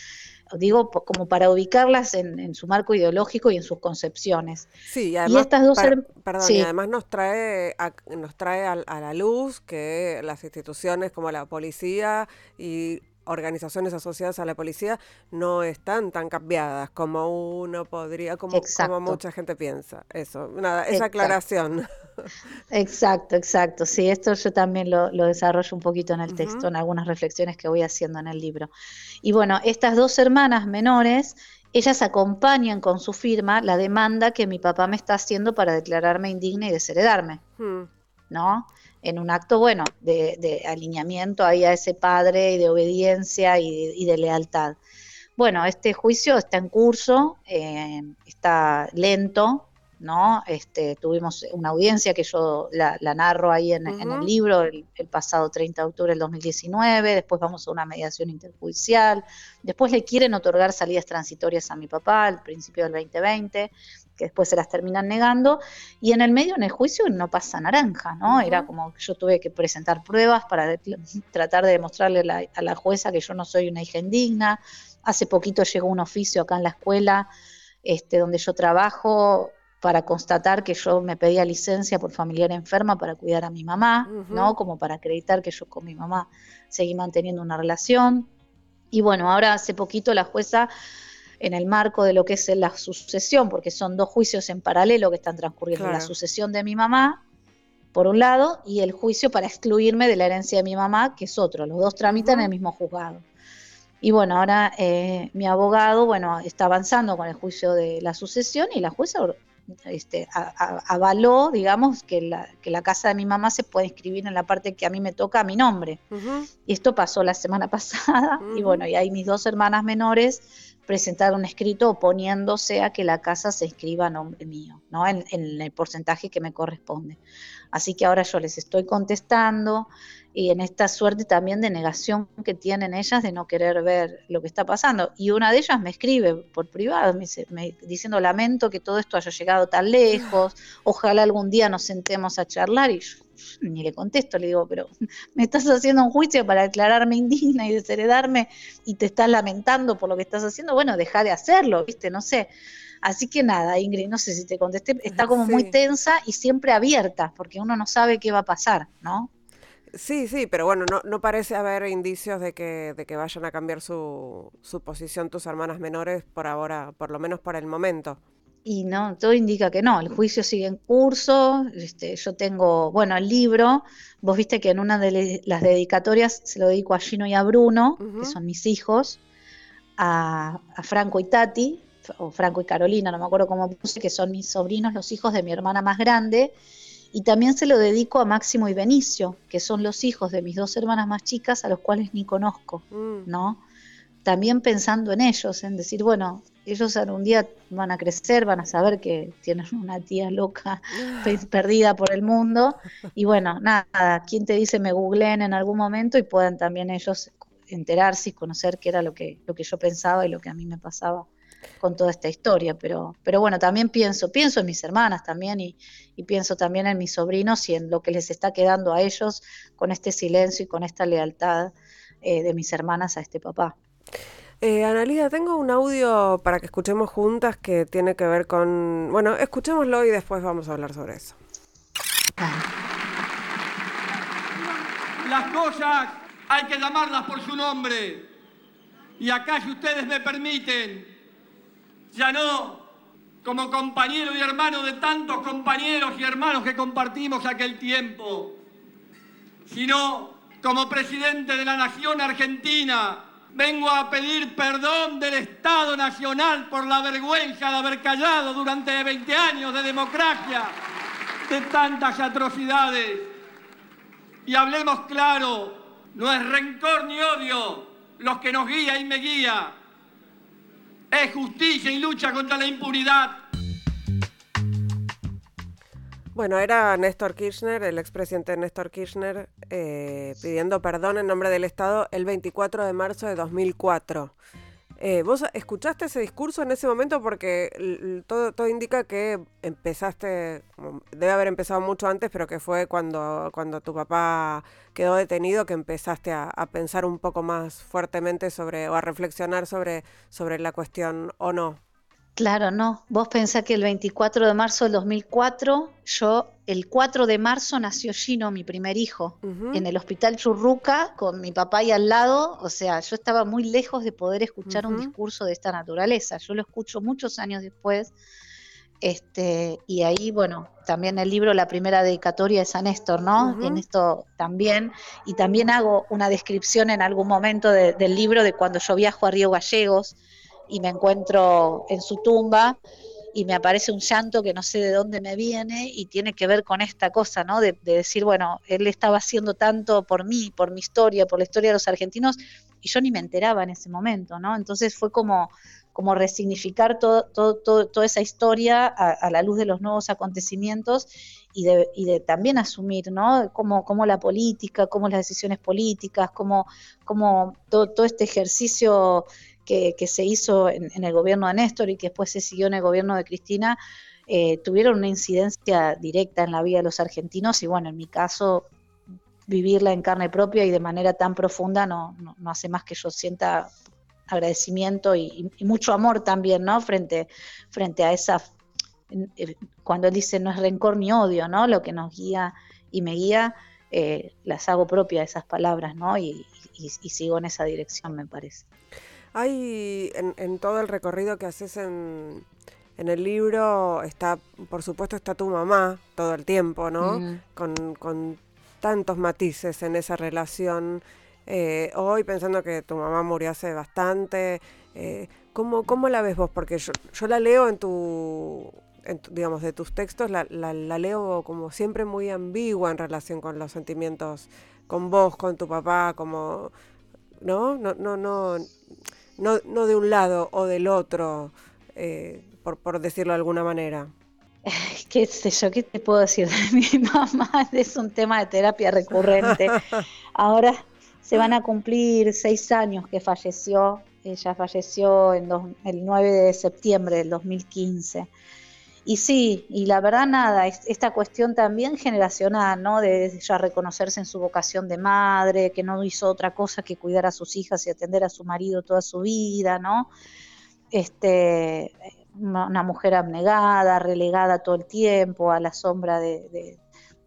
digo, como para ubicarlas en, su marco ideológico y en sus concepciones. Sí, y además, estas dos perdón, y además nos trae, a, nos trae a, la luz que las instituciones como la policía y organizaciones asociadas a la policía no están tan cambiadas como uno podría, como, como mucha gente piensa. Eso, nada, esa aclaración. Exacto, exacto. Sí, esto yo también lo, desarrollo un poquito en el texto, en algunas reflexiones que voy haciendo en el libro. Y bueno, estas dos hermanas menores, ellas acompañan con su firma la demanda que mi papá me está haciendo para declararme indigna y desheredarme. Hmm. ¿No? En un acto, bueno, de, alineamiento ahí a ese padre y de obediencia y de, lealtad. Bueno, este juicio está en curso, eh, está lento, ¿no? Este, tuvimos una audiencia que yo la, narro ahí en, el libro el, pasado 30 de octubre del 2019, después vamos a una mediación interjudicial, después le quieren otorgar salidas transitorias a mi papá al principio del 2020, que después se las terminan negando, y en el medio, en el juicio, no pasa naranja, ¿no? Era como que yo tuve que presentar pruebas para tratar de demostrarle a la jueza que yo no soy una hija indigna. Hace poquito llegó un oficio acá en la escuela este, donde yo trabajo para constatar que yo me pedía licencia por familiar enferma para cuidar a mi mamá, ¿no? Como para acreditar que yo con mi mamá seguí manteniendo una relación. Y bueno, ahora hace poquito la jueza en el marco de lo que es la sucesión, porque son dos juicios en paralelo que están transcurriendo, la sucesión de mi mamá, por un lado, y el juicio para excluirme de la herencia de mi mamá, que es otro, los dos tramitan en el mismo juzgado. Y bueno, ahora eh, mi abogado, bueno, está avanzando con el juicio de la sucesión y la jueza este, avaló, digamos, que la, que la casa de mi mamá se puede inscribir en la parte que a mí me toca a mi nombre. Y esto pasó la semana pasada, y bueno, y ahí mis dos hermanas menores presentar un escrito oponiéndose a que la casa se escriba a nombre mío, ¿no? En, el porcentaje que me corresponde. Así que ahora yo les estoy contestando y en esta suerte también de negación que tienen ellas de no querer ver lo que está pasando. Y una de ellas me escribe por privado, me diciendo lamento que todo esto haya llegado tan lejos, ojalá algún día nos sentemos a charlar y yo ni le contesto, le digo, pero me estás haciendo un juicio para declararme indigna y desheredarme y te estás lamentando por lo que estás haciendo, bueno, deja de hacerlo, ¿viste? No sé. Así que nada, Ingrid, no sé si te contesté, está como muy tensa y siempre abierta, porque uno no sabe qué va a pasar, ¿no? Sí, sí, pero bueno, no, no parece haber indicios de que, de que vayan a cambiar su, su posición tus hermanas menores por ahora, por lo menos para el momento. Y no, todo indica que no, el juicio sigue en curso, este, yo tengo, bueno, el libro, vos viste que en una de las dedicatorias se lo dedico a Gino y a Bruno, que son mis hijos, a, Franco y Tati, o Franco y Carolina, no me acuerdo cómo puse, que son mis sobrinos, los hijos de mi hermana más grande, y también se lo dedico a Máximo y Benicio, que son los hijos de mis dos hermanas más chicas, a los cuales ni conozco, mm. ¿no? También pensando en ellos, en decir, bueno, ellos un día van a crecer, van a saber que tienen una tía loca perdida por el mundo. Y bueno, nada, ¿quién te dice me googleen en algún momento y puedan también ellos enterarse y conocer qué era lo que, lo que yo pensaba y lo que a mí me pasaba con toda esta historia. Pero, pero bueno, también pienso, pienso en mis hermanas también y, pienso también en mis sobrinos y en lo que les está quedando a ellos con este silencio y con esta lealtad eh, de mis hermanas a este papá. Eh, Analia, tengo un audio para que escuchemos juntas que tiene que ver con... Bueno, escuchémoslo y después vamos a hablar sobre eso. Las cosas hay que llamarlas por su nombre. Y acá, si ustedes me permiten, ya no como compañero y hermano de tantos compañeros y hermanos que compartimos aquel tiempo, sino como presidente de la Nación Argentina, vengo a pedir perdón del Estado Nacional por la vergüenza de haber callado durante 20 años de democracia, de tantas atrocidades. Y hablemos claro, no es rencor ni odio los que nos guía y me guía, es justicia y lucha contra la impunidad. Bueno, era Néstor Kirchner, el expresidente Néstor Kirchner, eh, pidiendo perdón en nombre del Estado el 24 de marzo de 2004. Eh, ¿Vos escuchaste ese discurso en ese momento? Porque todo, todo indica que empezaste, debe haber empezado mucho antes, pero que fue cuando, cuando tu papá quedó detenido que empezaste a, pensar un poco más fuertemente sobre, o a reflexionar sobre, sobre la cuestión o no. Claro, no. Vos pensás que el 24 de marzo del 2004, yo, el 4 de marzo nació Gino, mi primer hijo, en el hospital Churruca, con mi papá ahí al lado. O sea, yo estaba muy lejos de poder escuchar un discurso de esta naturaleza. Yo lo escucho muchos años después. Este, y ahí, bueno, también el libro, la primera dedicatoria de San Néstor, ¿no? En esto también, y también hago una descripción en algún momento del libro de cuando yo viajo a Río Gallegos, y me encuentro en su tumba y me aparece un llanto que no sé de dónde me viene y tiene que ver con esta cosa, ¿no? De, decir, bueno, él estaba haciendo tanto por mí, por mi historia, por la historia de los argentinos, y yo ni me enteraba en ese momento, ¿no? Entonces fue como, como resignificar todo, todo, toda esa historia a, la luz de los nuevos acontecimientos y de, y de también asumir, ¿no? Cómo, cómo, la política, cómo las decisiones políticas, cómo, cómo todo, todo este ejercicio que, se hizo en, el gobierno de Néstor y que después se siguió en el gobierno de Cristina, eh, tuvieron una incidencia directa en la vida de los argentinos y bueno, en mi caso, vivirla en carne propia y de manera tan profunda no, no, hace más que yo sienta agradecimiento y, mucho amor también, ¿no? Frente, frente a esa, eh, cuando él dice no es rencor ni odio, ¿no? Lo que nos guía y me guía, eh, las hago propia esas palabras, ¿no? y sigo en esa dirección, me parece. Hay en, todo el recorrido que haces en, el libro, está, por supuesto, está tu mamá todo el tiempo, ¿no? Con, tantos matices en esa relación. Eh, hoy pensando que tu mamá murió hace bastante, eh, ¿cómo, ¿cómo, la ves vos? Porque yo, yo la leo en tu, digamos, de tus textos, la, la, la, leo como siempre muy ambigua en relación con los sentimientos con vos, con tu papá, como, ¿no? No, no, no, no, no de un lado o del otro, eh, por, por decirlo de alguna manera. ¿Qué sé yo? ¿Qué te puedo decir de mi mamá? Es un tema de terapia recurrente. Ahora se van a cumplir seis años que falleció. Ella falleció en el 9 de septiembre del 2015. Y sí, y la verdad nada, esta cuestión también generacional, ¿no? De ya reconocerse en su vocación de madre, que no hizo otra cosa que cuidar a sus hijas y atender a su marido toda su vida, ¿no? Este, una mujer abnegada, relegada todo el tiempo a la sombra de,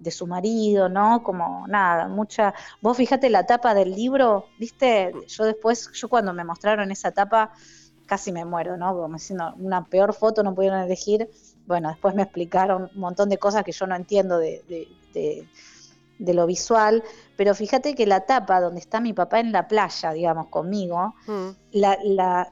de su marido, ¿no? Como nada, mucha... Vos fíjate la tapa del libro, ¿viste? Yo después, yo cuando me mostraron esa tapa, casi me muero, ¿no? Como diciendo, una peor foto no pudieron elegir bueno, después me explicaron un montón de cosas que yo no entiendo de, de, lo visual, pero fíjate que la tapa donde está mi papá en la playa, digamos, conmigo, mm. la,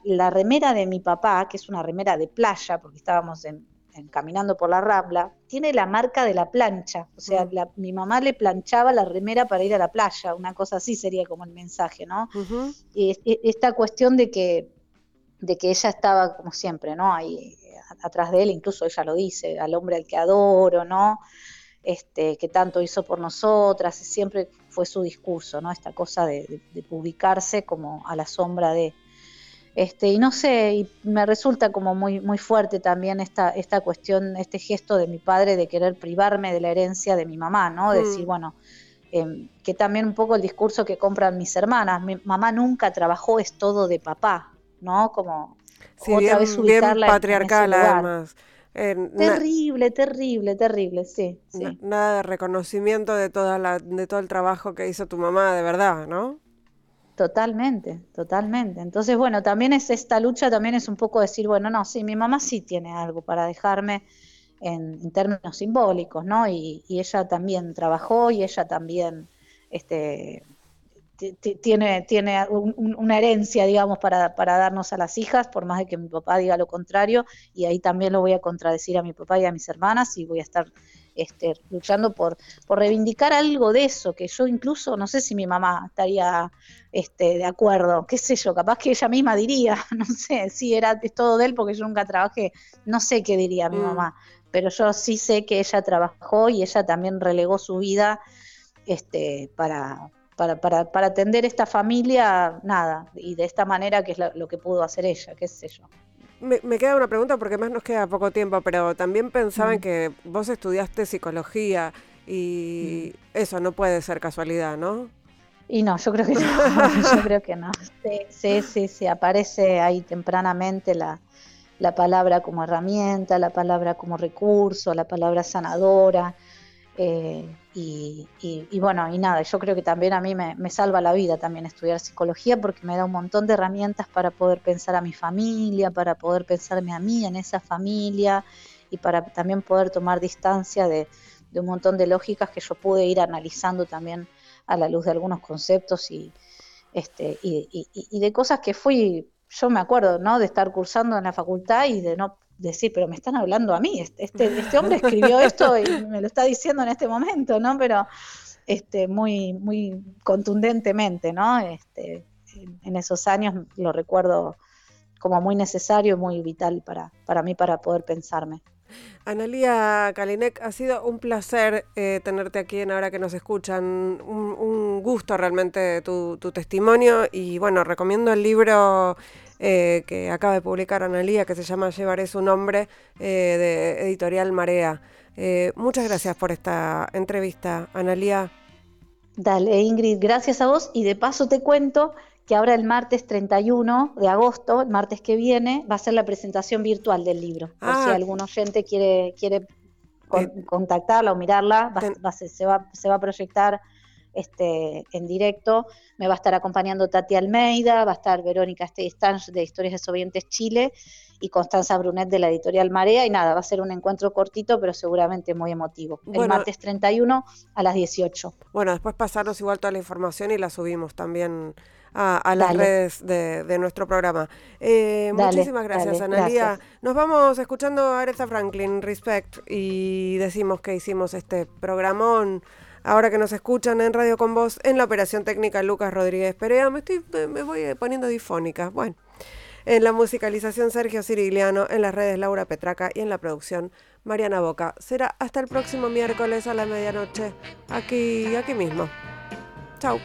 la, remera de mi papá, que es una remera de playa, porque estábamos en, caminando por la rambla, tiene la marca de la plancha, o sea, mm. mi mamá le planchaba la remera para ir a la playa, una cosa así sería como el mensaje, ¿no? y, esta cuestión de que de que ella estaba como siempre, ¿no? Ahí atrás de él, incluso ella lo dice, al hombre al que adoro, ¿no? Este, que tanto hizo por nosotras, siempre fue su discurso, ¿no? Esta cosa de, publicarse como a la sombra de. Este, y no sé, y me resulta como muy, muy fuerte también esta, esta cuestión, este gesto de mi padre de querer privarme de la herencia de mi mamá, ¿no? De decir, mm. bueno, em, que también un poco el discurso que compran mis hermanas, mi mamá nunca trabajó, es todo de papá, ¿no? Como otra bien, vez ubicarla bien patriarcal además. Eh, terrible, terrible, terrible, sí. sí. nada de reconocimiento de toda la, de todo el trabajo que hizo tu mamá, de verdad, ¿no? Totalmente, totalmente. Entonces, bueno, también es esta lucha, también es un poco decir, bueno, no, sí, mi mamá sí tiene algo para dejarme en, términos simbólicos, ¿no? Y, ella también trabajó y ella también este, tiene, tiene una herencia, digamos, para, para, darnos a las hijas, por más de que mi papá diga lo contrario, y ahí también lo voy a contradecir a mi papá y a mis hermanas, y voy a estar este, luchando por, por reivindicar algo de eso, que yo incluso, no sé si mi mamá estaría este, de acuerdo, qué sé yo, capaz que ella misma diría, no sé, si era todo de él porque yo nunca trabajé, no sé qué diría mi mm. mamá, pero yo sí sé que ella trabajó y ella también relegó su vida este, para, para, para, para atender esta familia, nada, y de esta manera que es lo que pudo hacer ella, qué sé yo. Me, queda una pregunta porque más nos queda poco tiempo, pero también pensaba en mm. que vos estudiaste psicología y mm. eso no puede ser casualidad, ¿no? Y no, yo creo que no, yo creo que no. Sí, sí, sí, aparece ahí tempranamente la, la palabra como herramienta, la palabra como recurso, la palabra sanadora. Eh, y, bueno, y nada, yo creo que también a mí me, salva la vida también estudiar psicología porque me da un montón de herramientas para poder pensar a mi familia, para poder pensarme a mí en esa familia y para también poder tomar distancia de, un montón de lógicas que yo pude ir analizando también a la luz de algunos conceptos y, este, y, y de cosas que fui, yo me acuerdo, ¿no? De estar cursando en la facultad y de no decir, pero me están hablando a mí, este, este, hombre escribió esto y me lo está diciendo en este momento, ¿no? Pero este, muy, muy contundentemente, ¿no? Este, en esos años lo recuerdo como muy necesario y muy vital para, para mí para poder pensarme. Analía Kalinek, ha sido un placer eh, tenerte aquí en Ahora que nos escuchan. Un, gusto realmente tu, testimonio y bueno, recomiendo el libro eh, que acaba de publicar Analía, que se llama Llevaré su nombre, eh, de editorial Marea. Eh, muchas gracias por esta entrevista, Analía. Dale, Ingrid, gracias a vos. Y de paso te cuento que ahora el martes 31 de agosto, el martes que viene, va a ser la presentación virtual del libro. Por si ah. algún oyente quiere, quiere contactarla o mirarla, se, va, se va a proyectar este, en directo. Me va a estar acompañando Tati Almeida, va a estar Verónica Stange de Historias Desobedientes Chile y Constanza Brunet de la editorial Marea. Y nada, va a ser un encuentro cortito, pero seguramente muy emotivo. el martes 31 a las 18. Bueno, después pasarnos igual toda la información y la subimos también a, las redes de, nuestro programa. Eh, muchísimas gracias, Analia. Nos vamos escuchando a Aretha Franklin, Respect, y decimos que hicimos este programón ahora que nos escuchan en Radio con Voz, en la operación técnica Lucas Rodríguez Perea. Me, estoy, me voy poniendo difónica. Bueno, en la musicalización Sergio Cirigliano, en las redes Laura Petraca y en la producción Mariana Boca. Será hasta el próximo miércoles a la medianoche, aquí, aquí mismo. Chao.